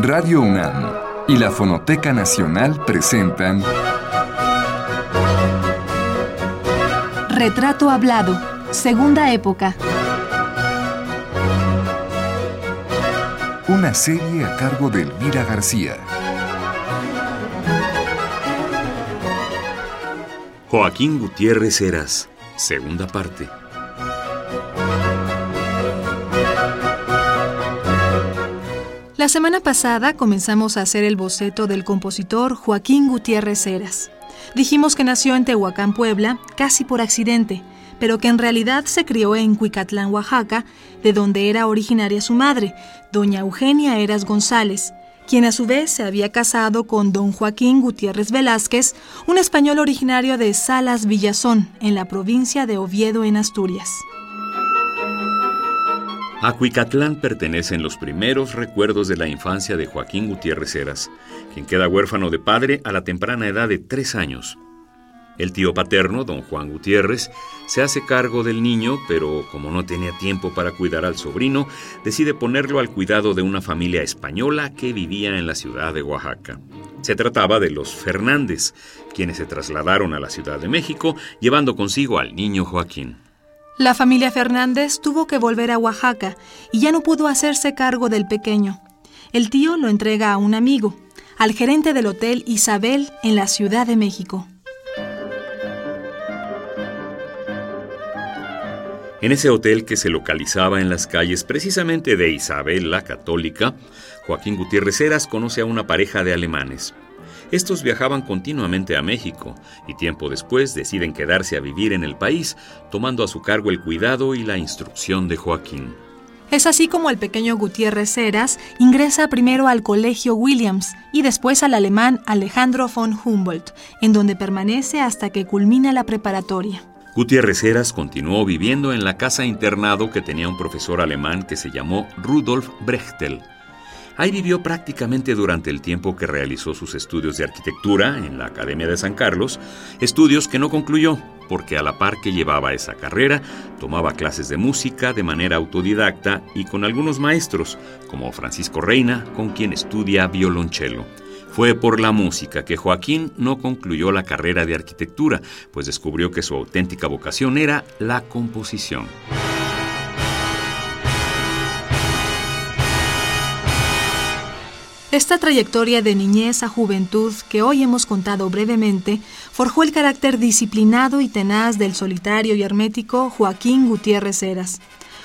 Radio UNAM y la Fonoteca Nacional presentan Retrato Hablado, Segunda Época. Una serie a cargo de Elvira García. Joaquín Gutiérrez Heras, segunda parte. La semana pasada comenzamos a hacer el boceto del compositor Joaquín Gutiérrez Heras. Dijimos que nació en Tehuacán, Puebla, casi por accidente, pero que en realidad se crió en Cuicatlán, Oaxaca, de donde era originaria su madre, doña Eugenia Heras González, quien a su vez se había casado con don Joaquín Gutiérrez Velázquez, un español originario de Salas Villazón, en la provincia de Oviedo, en Asturias. A Cuicatlán pertenecen los primeros recuerdos de la infancia de Joaquín Gutiérrez Heras, quien queda huérfano de padre a la temprana edad de tres años. El tío paterno, don Juan Gutiérrez, se hace cargo del niño, pero como no tenía tiempo para cuidar al sobrino, decide ponerlo al cuidado de una familia española que vivía en la ciudad de Oaxaca. Se trataba de los Fernández, quienes se trasladaron a la Ciudad de México, llevando consigo al niño Joaquín. La familia Fernández tuvo que volver a Oaxaca y ya no pudo hacerse cargo del pequeño. El tío lo entrega a un amigo, al gerente del hotel Isabel en la Ciudad de México. En ese hotel que se localizaba en las calles precisamente de Isabel la Católica, Joaquín Gutiérrez Heras conoce a una pareja de alemanes. Estos viajaban continuamente a México y tiempo después deciden quedarse a vivir en el país, tomando a su cargo el cuidado y la instrucción de Joaquín. Es así como el pequeño Gutiérrez Heras ingresa primero al Colegio Williams y después al alemán Alejandro von Humboldt, en donde permanece hasta que culmina la preparatoria. Gutiérrez Heras continuó viviendo en la casa internado que tenía un profesor alemán que se llamó Rudolf Brechtel. Ahí vivió prácticamente durante el tiempo que realizó sus estudios de arquitectura en la Academia de San Carlos, estudios que no concluyó, porque a la par que llevaba esa carrera, tomaba clases de música de manera autodidacta y con algunos maestros, como Francisco Reina, con quien estudia violonchelo. Fue por la música que Joaquín no concluyó la carrera de arquitectura, pues descubrió que su auténtica vocación era la composición. Esta trayectoria de niñez a juventud que hoy hemos contado brevemente forjó el carácter disciplinado y tenaz del solitario y hermético Joaquín Gutiérrez Heras.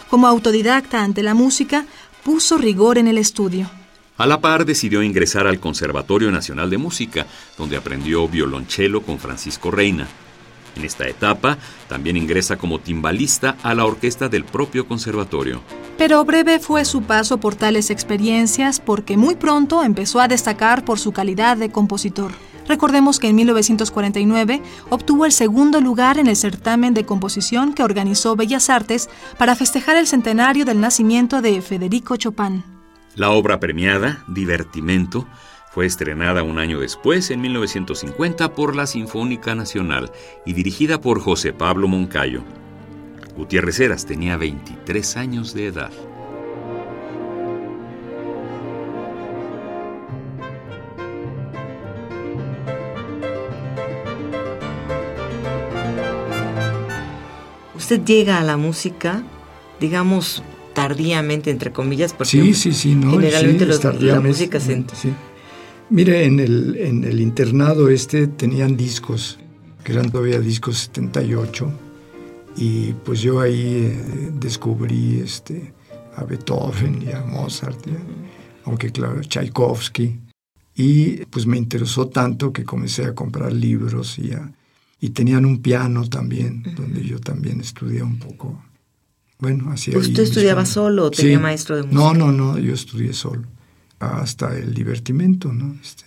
Como autodidacta ante la música, puso rigor en el estudio. A la par decidió ingresar al Conservatorio Nacional de Música, donde aprendió violonchelo con Francisco Reina. En esta etapa también ingresa como timbalista a la orquesta del propio conservatorio. Pero breve fue su paso por tales experiencias porque muy pronto empezó a destacar por su calidad de compositor. Recordemos que en 1949 obtuvo el segundo lugar en el certamen de composición que organizó Bellas Artes para festejar el centenario del nacimiento de Federico Chopin. La obra premiada, Divertimento, fue estrenada un año después, en 1950, por la Sinfónica Nacional y dirigida por José Pablo Moncayo. Gutiérrez Heras tenía 23 años de edad. Usted llega a la música, digamos, tardíamente, entre comillas, porque sí, sí, sí, no, generalmente sí, los- la música se... sí. Mire, en el, en el internado este tenían discos, que eran todavía discos 78, y pues yo ahí eh, descubrí este, a Beethoven y a Mozart, ya, aunque claro, Tchaikovsky, y pues me interesó tanto que comencé a comprar libros y, a- y tenían un piano también, donde yo también estudié un poco. Bueno, así ¿Usted estudiaba solo o tenía maestro de música? No, no, no, yo estudié solo. Hasta el divertimento, ¿no? Este,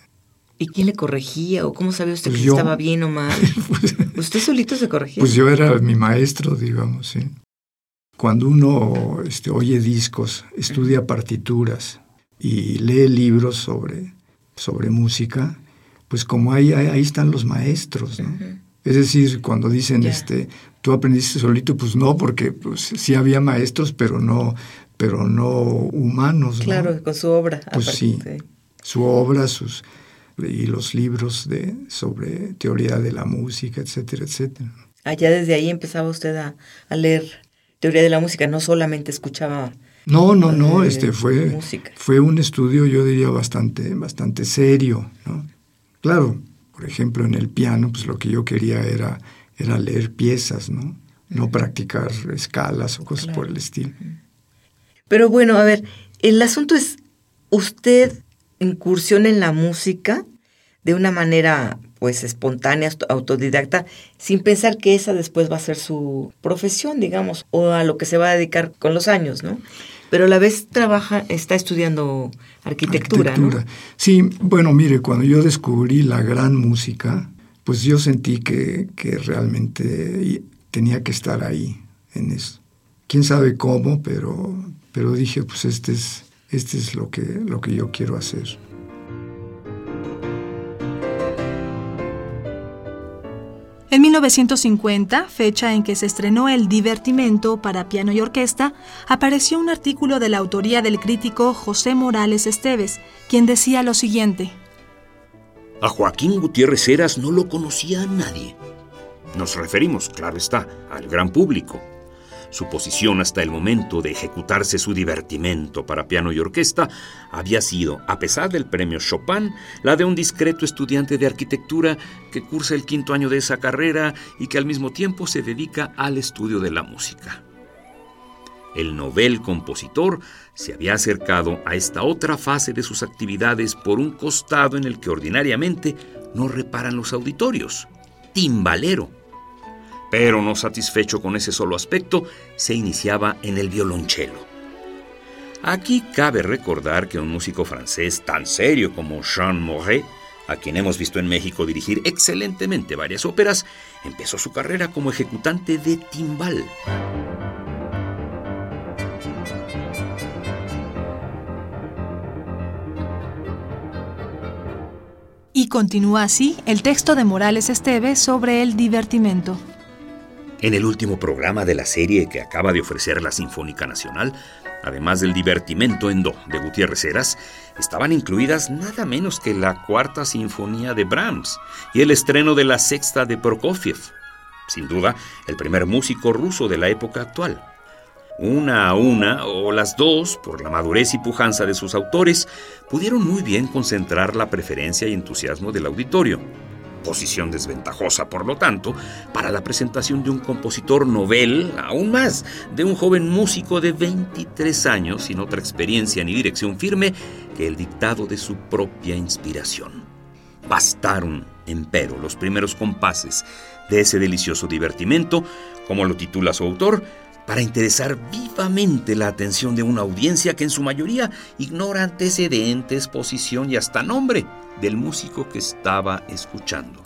¿Y quién le corregía? ¿O cómo sabía usted Pues que yo. estaba bien o mal? ¿Usted solito se corregía? pues yo era mi maestro, digamos, sí. Cuando uno este, oye discos, estudia partituras y lee libros sobre, sobre música, pues como ahí, ahí, están los maestros, ¿no? Es decir, cuando dicen, este, tú aprendiste solito, pues no, porque pues, sí había maestros, pero no, pero no humanos. ¿no? Claro, con su obra. Pues sí. su obra, sus y los libros de sobre teoría de la música, etcétera, etcétera. Allá desde ahí empezaba usted a, leer teoría de la música, no solamente escuchaba. No, no, no, este fue fue un estudio, yo diría bastante bastante serio, ¿no? Claro, por ejemplo, en el piano, pues lo que yo quería era era leer piezas, ¿no? No practicar escalas o cosas por el estilo. Pero bueno, a ver, el asunto es, usted incursiona en la música de una manera pues espontánea, autodidacta, sin pensar que esa después va a ser su profesión, digamos, o a lo que se va a dedicar con los años, ¿no? Pero a la vez trabaja, está estudiando arquitectura, arquitectura. Sí, bueno, mire, cuando yo descubrí la gran música, pues yo sentí que, que realmente tenía que estar ahí en eso. Quién sabe cómo, pero, pero dije, pues este es, este es lo, que, lo que yo quiero hacer. En 1950, fecha en que se estrenó el Divertimento para piano y orquesta, apareció un artículo de la autoría del crítico José Morales Esteves, quien decía lo siguiente. A Joaquín Gutiérrez Heras no lo conocía nadie. Nos referimos, claro está, al gran público. Su posición hasta el momento de ejecutarse su divertimento para piano y orquesta había sido, a pesar del premio Chopin, la de un discreto estudiante de arquitectura que cursa el quinto año de esa carrera y que al mismo tiempo se dedica al estudio de la música. El novel compositor se había acercado a esta otra fase de sus actividades por un costado en el que ordinariamente no reparan los auditorios, timbalero pero no satisfecho con ese solo aspecto, se iniciaba en el violonchelo. Aquí cabe recordar que un músico francés tan serio como Jean Moret, a quien hemos visto en México dirigir excelentemente varias óperas, empezó su carrera como ejecutante de timbal. Y continúa así el texto de Morales Esteve sobre el divertimento. En el último programa de la serie que acaba de ofrecer la Sinfónica Nacional, además del divertimento en do de Gutiérrez Heras, estaban incluidas nada menos que la cuarta sinfonía de Brahms y el estreno de la sexta de Prokofiev, sin duda el primer músico ruso de la época actual. Una a una, o las dos, por la madurez y pujanza de sus autores, pudieron muy bien concentrar la preferencia y entusiasmo del auditorio posición desventajosa, por lo tanto, para la presentación de un compositor novel, aún más, de un joven músico de 23 años sin otra experiencia ni dirección firme que el dictado de su propia inspiración. Bastaron, empero, los primeros compases de ese delicioso divertimento, como lo titula su autor, para interesar vivamente la atención de una audiencia que en su mayoría ignora antecedentes, posición y hasta nombre del músico que estaba escuchando.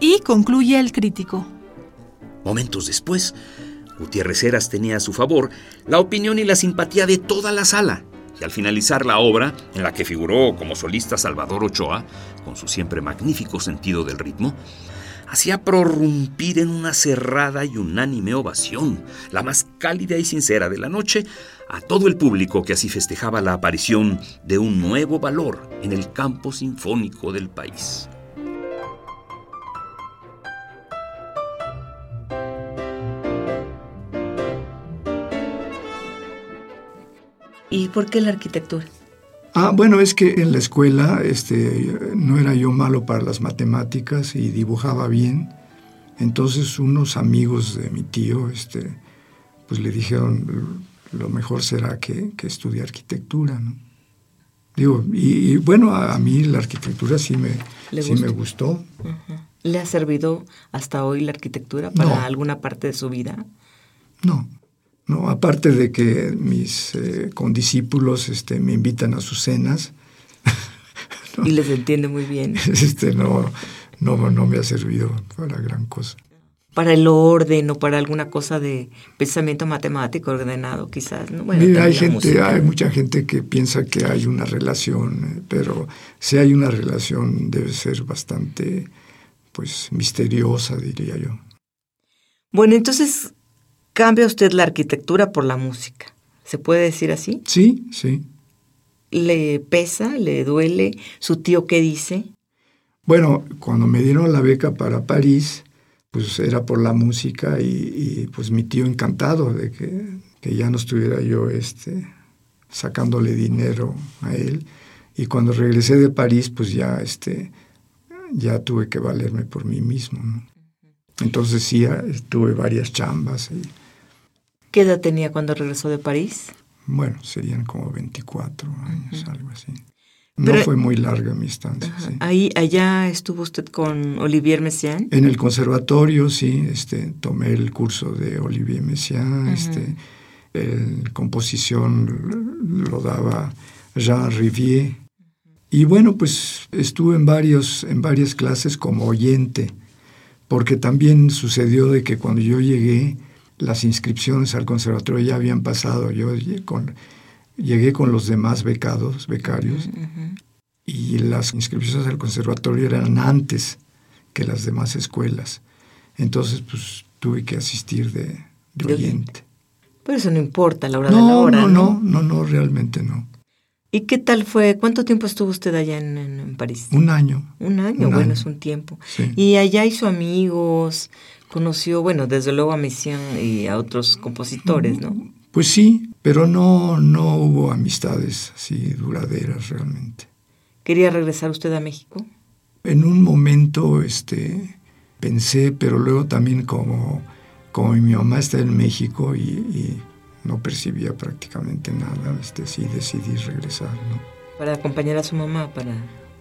Y concluye el crítico. Momentos después, Gutiérrez Heras tenía a su favor la opinión y la simpatía de toda la sala y al finalizar la obra, en la que figuró como solista Salvador Ochoa, con su siempre magnífico sentido del ritmo, hacía prorrumpir en una cerrada y unánime ovación, la más cálida y sincera de la noche, a todo el público que así festejaba la aparición de un nuevo valor en el campo sinfónico del país. ¿Y por qué la arquitectura? Ah, bueno, es que en la escuela este, no era yo malo para las matemáticas y dibujaba bien. Entonces unos amigos de mi tío este, pues le dijeron, lo mejor será que, que estudie arquitectura. ¿no? Digo, y, bueno, a, mí la arquitectura sí me, sí me gustó. ¿Le ha servido hasta hoy la arquitectura para alguna parte de su vida? No, ¿no? Aparte de que mis eh, condiscípulos este, me invitan a sus cenas. Y les entiende muy bien. Este, no, no, no me ha servido para gran cosa. Para el orden o para alguna cosa de pensamiento matemático ordenado, quizás. ¿no? hay, gente, hay mucha gente que piensa que hay una relación, pero si hay una relación debe ser bastante pues misteriosa, diría yo. Bueno, entonces cambia usted la arquitectura por la música. ¿Se puede decir así? Sí, sí. ¿Le pesa? ¿Le duele? ¿Su tío qué dice? Bueno, cuando me dieron la beca para París, pues era por la música y, pues mi tío encantado de que, que, ya no estuviera yo este, sacándole dinero a él. Y cuando regresé de París, pues ya, este, ya tuve que valerme por mí mismo. Entonces sí, tuve varias chambas. Y, ¿Qué edad tenía cuando regresó de París? Bueno, serían como 24 años, algo así. No fue muy larga mi estancia. Ahí, allá estuvo usted con Olivier Messiaen. En el conservatorio, sí, este, tomé el curso de Olivier Messiaen, este, el composición lo daba Jean Rivier. Y bueno, pues estuve en varios, en varias clases como oyente, porque también sucedió de que cuando yo llegué, las inscripciones al conservatorio ya habían pasado. Yo llegué con, llegué con los demás becados, becarios, y las inscripciones al conservatorio eran antes que las demás escuelas. Entonces, pues tuve que asistir de, oyente. Pero eso no importa a la hora no, de la hora. No, no, no, no, realmente no. ¿Y qué tal fue? ¿Cuánto tiempo estuvo usted allá en, París? Un año. Un año, bueno, es un tiempo. Y allá hizo amigos, conoció, bueno, desde luego a Messiaen y a otros compositores, ¿no? Pues sí, pero no, no hubo amistades así duraderas realmente. ¿Quería regresar usted a México? En un momento este, pensé, pero luego también como, como mi mamá está en México y, no percibía prácticamente nada, este, sí decidí regresar. ¿no? Para acompañar a su mamá, para...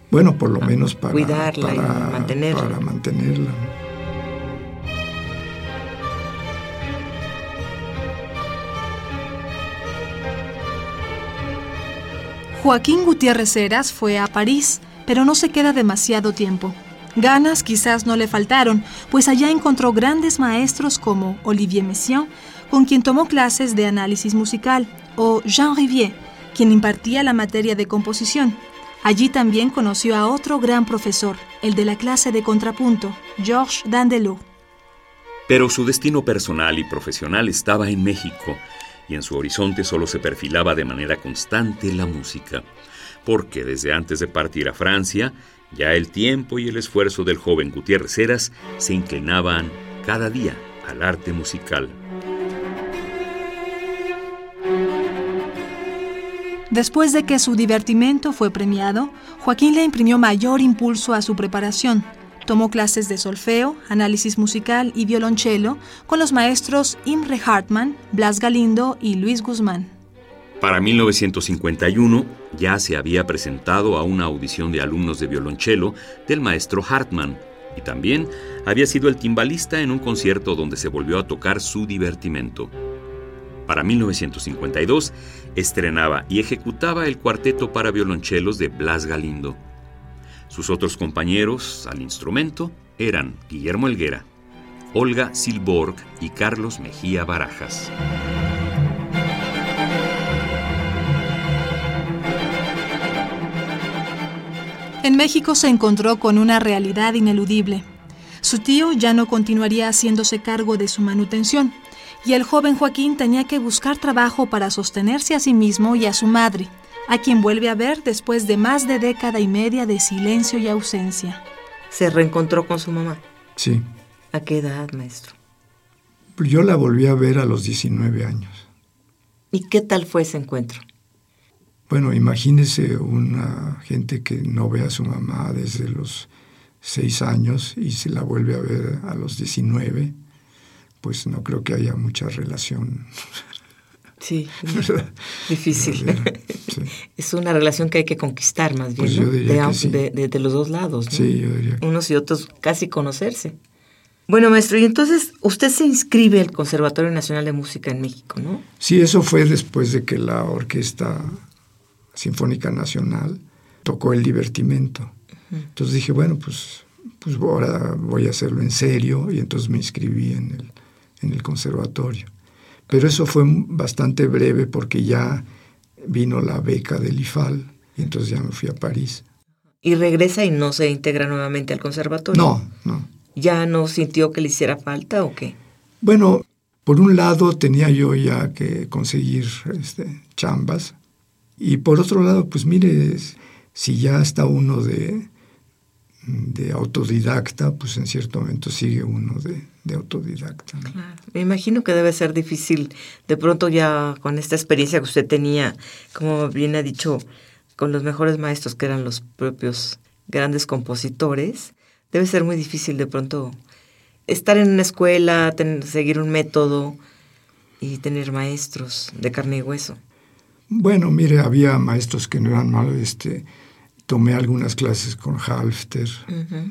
Bueno, por lo menos para... Cuidarla y mantenerla. Para mantenerla. Joaquín Gutiérrez Heras fue a París, pero no se queda demasiado tiempo. Ganas quizás no le faltaron, pues allá encontró grandes maestros como Olivier Messiaen, con quien tomó clases de análisis musical, o Jean Rivier, quien impartía la materia de composición. Allí también conoció a otro gran profesor, el de la clase de contrapunto, Georges Dandelot. Pero su destino personal y profesional estaba en México, y en su horizonte solo se perfilaba de manera constante la música, porque desde antes de partir a Francia, ya el tiempo y el esfuerzo del joven Gutiérrez Heras se inclinaban cada día al arte musical. Después de que su divertimento fue premiado, Joaquín le imprimió mayor impulso a su preparación, Tomó clases de solfeo, análisis musical y violonchelo con los maestros Imre Hartmann, Blas Galindo y Luis Guzmán. Para 1951 ya se había presentado a una audición de alumnos de violonchelo del maestro Hartmann y también había sido el timbalista en un concierto donde se volvió a tocar su divertimento. Para 1952 estrenaba y ejecutaba el cuarteto para violonchelos de Blas Galindo. Sus otros compañeros al instrumento eran Guillermo Elguera, Olga Silborg y Carlos Mejía Barajas. En México se encontró con una realidad ineludible. Su tío ya no continuaría haciéndose cargo de su manutención, y el joven Joaquín tenía que buscar trabajo para sostenerse a sí mismo y a su madre, a quien vuelve a ver después de más de década y media de silencio y ausencia. ¿Se reencontró con su mamá? Sí. ¿A qué edad, maestro? Yo la volví a ver a los 19 años. ¿Y qué tal fue ese encuentro? Bueno, imagínese una gente que no ve a su mamá desde los 6 años y se la vuelve a ver a los 19, pues no creo que haya mucha relación Sí, difícil. Es una relación que hay que conquistar más bien, pues de, los dos lados. Sí, yo diría. Unos y otros casi conocerse. Bueno, maestro, y entonces usted se inscribe al Conservatorio Nacional de Música en México, ¿no? Sí, eso fue después de que la Orquesta Sinfónica Nacional tocó el divertimento. Entonces dije, bueno, pues, pues ahora voy a hacerlo en serio y entonces me inscribí en el, en el conservatorio. Pero eso fue bastante breve porque ya vino la beca del IFAL y entonces ya me fui a París. Y regresa y no se integra nuevamente al conservatorio. No, no. ¿Ya no sintió que le hiciera falta o qué? Bueno, por un lado tenía yo ya que conseguir este, chambas y por otro lado, pues mire, si ya está uno de, de autodidacta, pues en cierto momento sigue uno de, autodidacta. Me imagino que debe ser difícil, de pronto ya con esta experiencia que usted tenía, como bien ha dicho, con los mejores maestros que eran los propios grandes compositores, debe ser muy difícil de pronto estar en una escuela, seguir un método y tener maestros de carne y hueso. Bueno, mire, había maestros que no eran malos, este, tomé algunas clases con Halfter,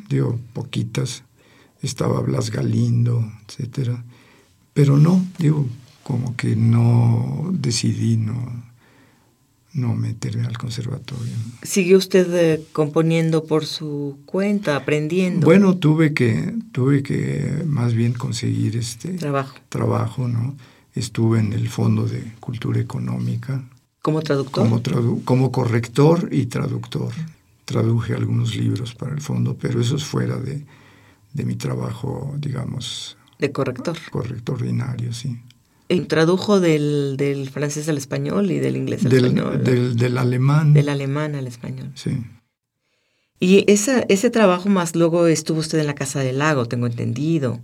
digo, poquitas, estaba Blas Galindo, etcétera, pero no, digo, como que no decidí no, no meterme al conservatorio. ¿Siguió usted eh, componiendo por su cuenta, aprendiendo? Bueno, tuve que, tuve que más bien conseguir este trabajo. trabajo, ¿no? Estuve en el Fondo de Cultura Económica. ¿Como traductor? Como, como corrector y traductor. Traduje algunos libros para el fondo, pero eso es fuera de, de mi trabajo, digamos. De corrector. Corrector ordinario, sí. tradujo del, del, francés al español y del inglés al del, español. Del, del, alemán. Del alemán al español. Sí. Y esa, ese trabajo más luego estuvo usted en la Casa del Lago, tengo entendido.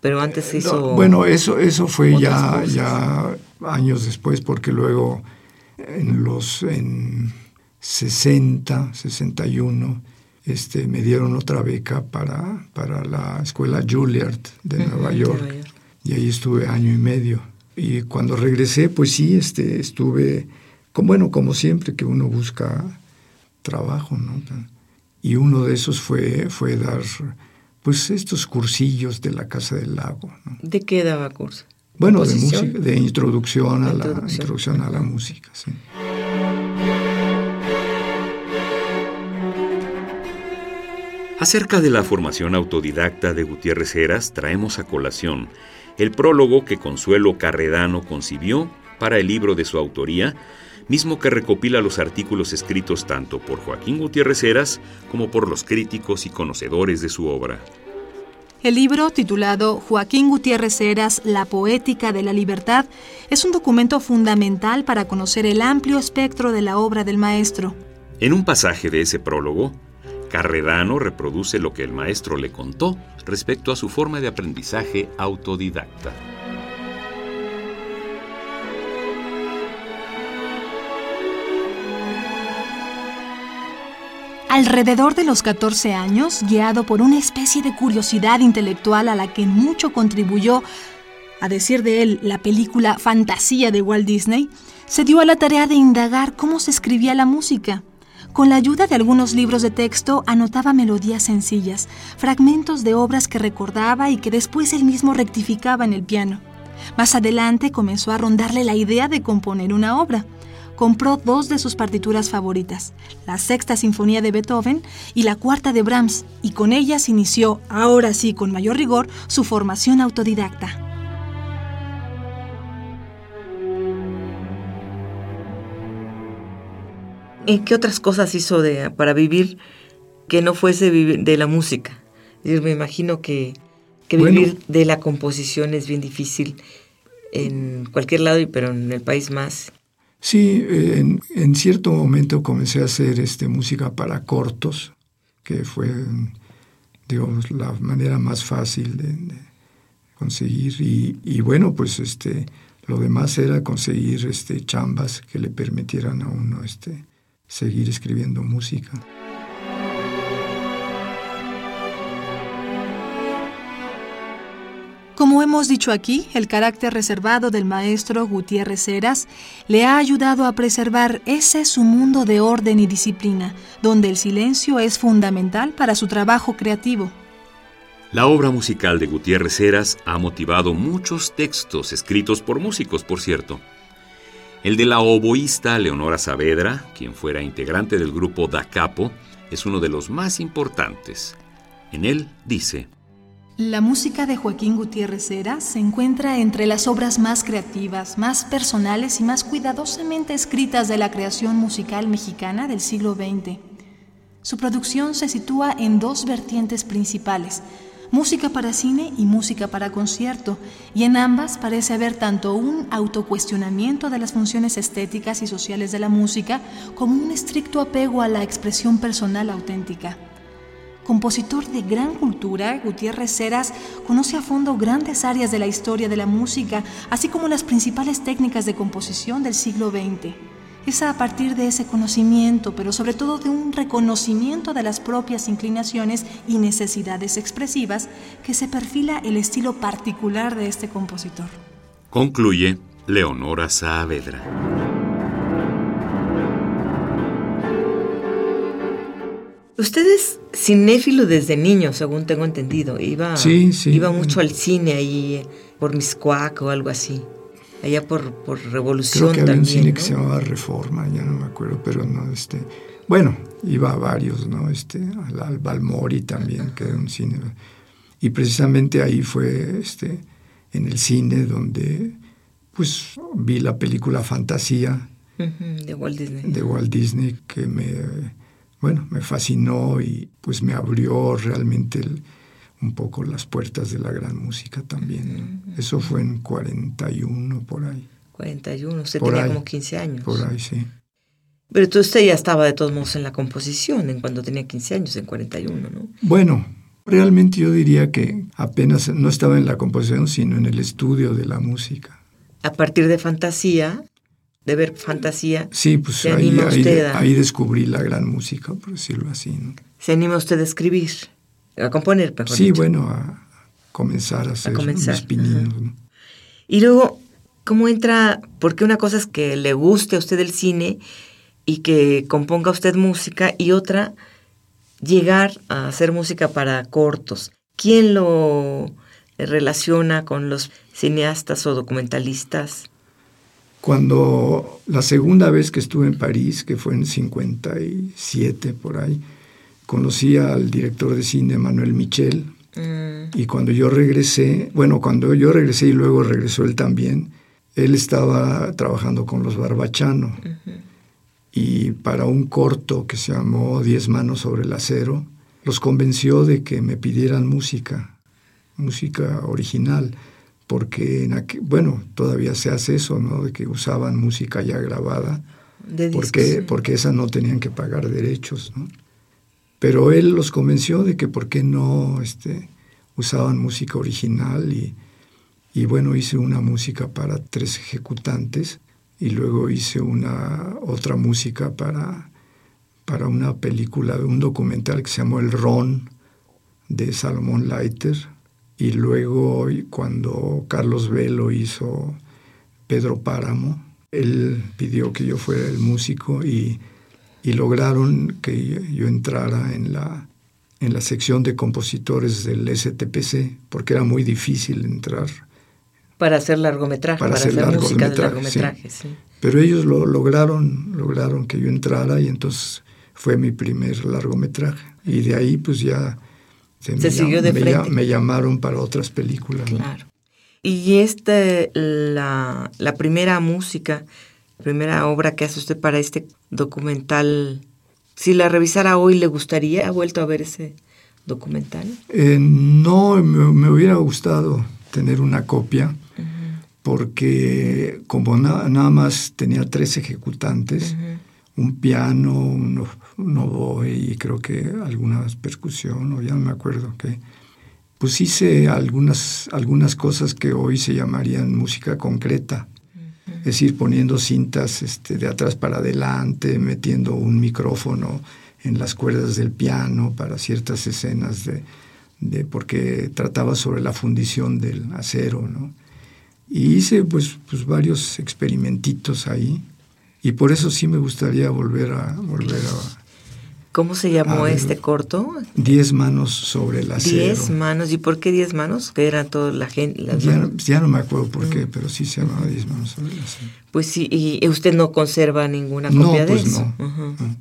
Pero antes hizo... bueno, eso, eso fue ya, ya años después, porque luego en los en 60, 61, este, me dieron otra beca para, para la escuela Juilliard de Nueva York. Y ahí estuve año y medio. Y cuando regresé, pues sí, este, estuve, bueno, como siempre que uno busca trabajo, ¿no? Y uno de esos fue, fue dar, pues, estos cursillos de la Casa del Lago. ¿De qué daba curso? Bueno, de música, de introducción a la, introducción a la música, sí. Acerca de la formación autodidacta de Gutiérrez Heras, traemos a colación el prólogo que Consuelo Carredano concibió para el libro de su autoría, mismo que recopila los artículos escritos tanto por Joaquín Gutiérrez Heras como por los críticos y conocedores de su obra. El libro, titulado Joaquín Gutiérrez Heras, La Poética de la Libertad, es un documento fundamental para conocer el amplio espectro de la obra del maestro. En un pasaje de ese prólogo, Carredano reproduce lo que el maestro le contó respecto a su forma de aprendizaje autodidacta. Alrededor de los 14 años, guiado por una especie de curiosidad intelectual a la que mucho contribuyó, a decir de él, la película Fantasía de Walt Disney, se dio a la tarea de indagar cómo se escribía la música. Con la ayuda de algunos libros de texto anotaba melodías sencillas, fragmentos de obras que recordaba y que después él mismo rectificaba en el piano. Más adelante comenzó a rondarle la idea de componer una obra. Compró dos de sus partituras favoritas, la Sexta Sinfonía de Beethoven y la Cuarta de Brahms, y con ellas inició, ahora sí con mayor rigor, su formación autodidacta. ¿En qué otras cosas hizo de, para vivir que no fuese vivir de la música? me imagino que, vivir de la composición es bien difícil en cualquier lado, pero en el país más. Sí, en, cierto momento comencé a hacer este, música para cortos, que fue, digamos, la manera más fácil de, conseguir. Y, y, bueno, pues este, lo demás era conseguir este, chambas que le permitieran a uno este, seguir escribiendo música. Como hemos dicho aquí, el carácter reservado del maestro Gutiérrez Heras le ha ayudado a preservar ese su mundo de orden y disciplina, donde el silencio es fundamental para su trabajo creativo. La obra musical de Gutiérrez Heras ha motivado muchos textos escritos por músicos, por cierto. El de la oboísta Leonora Saavedra, quien fuera integrante del grupo Da Capo, es uno de los más importantes. En él dice, La música de Joaquín Gutiérrez Heras se encuentra entre las obras más creativas, más personales y más cuidadosamente escritas de la creación musical mexicana del siglo XX. Su producción se sitúa en dos vertientes principales, música para cine y música para concierto, y en ambas parece haber tanto un autocuestionamiento de las funciones estéticas y sociales de la música como un estricto apego a la expresión personal auténtica. Compositor de gran cultura, Gutiérrez Ceras conoce a fondo grandes áreas de la historia de la música, así como las principales técnicas de composición del siglo XX. Es a partir de ese conocimiento, pero sobre todo de un reconocimiento de las propias inclinaciones y necesidades expresivas, que se perfila el estilo particular de este compositor. Concluye Leonora Saavedra. Usted es cinéfilo desde niño, según tengo entendido. Iba, Sí, sí. iba mucho al cine ahí por Miscuac o algo así. Allá por, por Revolución Creo que había un cine ¿no? que se llamaba Reforma, ya no me acuerdo, pero no, este, bueno, iba a varios, ¿no? Este, al, al Balmori también, que era un cine. Y precisamente ahí fue, este, en el cine donde, pues, vi la película Fantasía de Walt Disney. de Walt Disney que me, bueno, me fascinó y pues me abrió realmente el- un poco las puertas de la gran música también. ¿no? Eso fue en 41, por ahí. 41, usted Por tenía ahí. como 15 años. Por ahí, sí. Pero tú- usted ya estaba de todos modos en la composición en cuando tenía 15 años, en 41, ¿no? Bueno, realmente yo diría que apenas no estaba en la composición, sino en el estudio de la música. A partir de Fantasía, de ver Fantasía, Sí, pues Se ahí, anima ahí, a- descubrí la gran música, por decirlo así. ¿no? se anima usted a escribir, a componer, mejor Sí, dicho. bueno, a comenzar a hacer comenzar, mis pininos. Y luego, ¿cómo entra? Porque una cosa es que le guste a usted el cine y que componga usted música y otra, llegar a hacer música para cortos. ¿Quién lo relaciona con los cineastas o documentalistas? Cuando la segunda vez que estuve en París, que fue en 57 por ahí, conocí al director de cine Manuel Michel Mm, y cuando yo regresé, bueno, cuando yo regresé y luego regresó él también, él estaba trabajando con los Barbachano. Y para un corto que se llamó Diez manos sobre el acero, los convenció de que me pidieran música, música original, porque, en aqu- bueno, todavía se hace eso, ¿no? De que usaban música ya grabada, de porque, porque esa no tenían que pagar derechos, ¿no? Pero él los convenció de que por qué no este, usaban música original y, y bueno, hice una música para tres ejecutantes y luego hice una otra música para, para una película, un documental que se llamó El Ron de Salomón Leiter y luego cuando Carlos Velo hizo Pedro Páramo, él pidió que yo fuera el músico y, y lograron que yo entrara en la, en la sección de compositores del STPC, porque era muy difícil entrar. Para hacer largometraje, Para hacer hacer, música de largometraje, sí. largometraje, sí. Pero ellos lo lograron, lograron que yo entrara y entonces fue mi primer largometraje. Y de ahí pues ya Se siguió de me frente. me llamaron para otras películas. ¿no? Claro. Y esta, la, la primera música, la primera obra que hace usted para este documental, si la revisara hoy, ¿le gustaría? ¿Ha vuelto a ver ese documental? Eh, no, me, me hubiera gustado tener una copia, porque como na- nada más tenía tres ejecutantes, un piano, un, un oboe y creo que algunas percusión, o ya no me acuerdo qué, pues hice algunas, algunas cosas que hoy se llamarían música concreta. Es decir, poniendo cintas este, de atrás para adelante, metiendo un micrófono en las cuerdas del piano para ciertas escenas de, de porque trataba sobre la fundición del acero, ¿no? Y hice pues, pues varios experimentitos ahí y por eso sí me gustaría volver a volver a ¿Cómo se llamó ver. este corto? diez manos sobre el acero. Diez manos. ¿Y por qué diez manos? Que eran toda la gente. las Ya, manos. ya no me acuerdo por qué, pero sí se llamaba diez manos sobre el acero. Pues sí, y usted no conserva ninguna No, copia de pues eso. no. Ujú. no.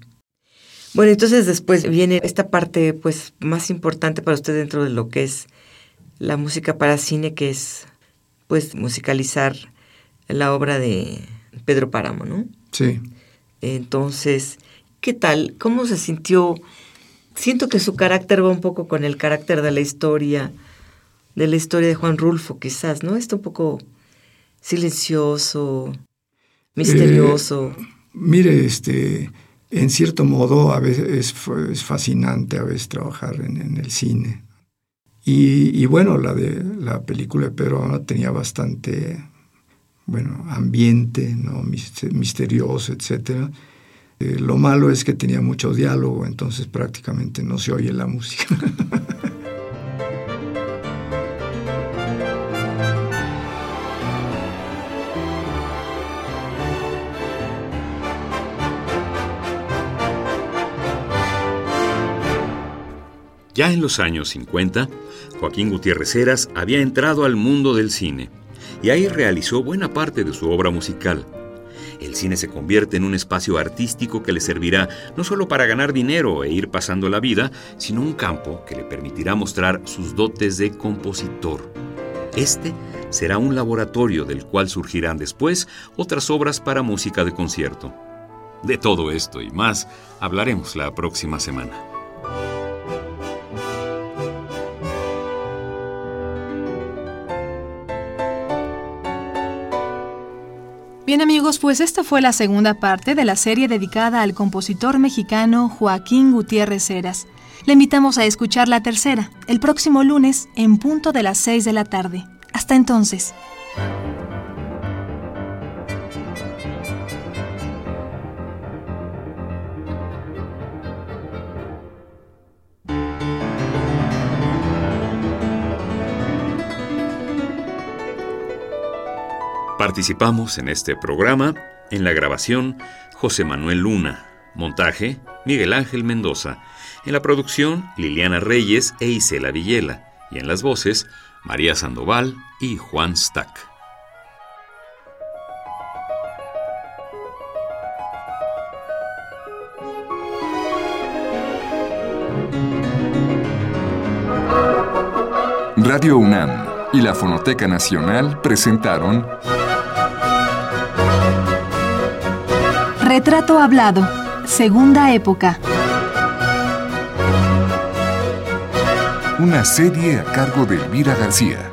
Bueno, entonces después viene esta parte pues más importante para usted dentro de lo que es la música para cine, que es pues musicalizar la obra de Pedro Páramo, ¿no? Sí. Entonces, ¿qué tal? ¿Cómo se sintió siento que su carácter va un poco con el carácter de la historia, de la historia de Juan Rulfo, quizás, ¿no? Está un poco silencioso, misterioso. Eh, mire, este, en cierto modo, a veces es, fascinante a veces trabajar en, el cine. Y, bueno, la de la película de Pedro tenía bastante, bueno, ambiente, ¿no? misterioso, etcétera eh, lo malo es que tenía mucho diálogo, entonces prácticamente no se oye la música. Ya en los años 50, Joaquín Gutiérrez Heras había entrado al mundo del cine y ahí realizó buena parte de su obra musical el cine se convierte en un espacio artístico que le servirá no solo para ganar dinero e ir pasando la vida, sino un campo que le permitirá mostrar sus dotes de compositor. Este será un laboratorio del cual surgirán después otras obras para música de concierto. De todo esto y más hablaremos la próxima semana. Bien amigos, pues esta fue la segunda parte de la serie dedicada al compositor mexicano Joaquín Gutiérrez Heras. Le invitamos a escuchar la tercera, el próximo lunes, en punto de las 6 de la tarde. Hasta entonces. Participamos en este programa en la grabación José Manuel Luna, montaje Miguel Ángel Mendoza, en la producción Liliana Reyes e Isela Villela. Y en las voces María Sandoval y Juan Stack. Radio UNAM y la Fonoteca Nacional presentaron Retrato Hablado, Segunda Época. Una serie a cargo de Elvira García.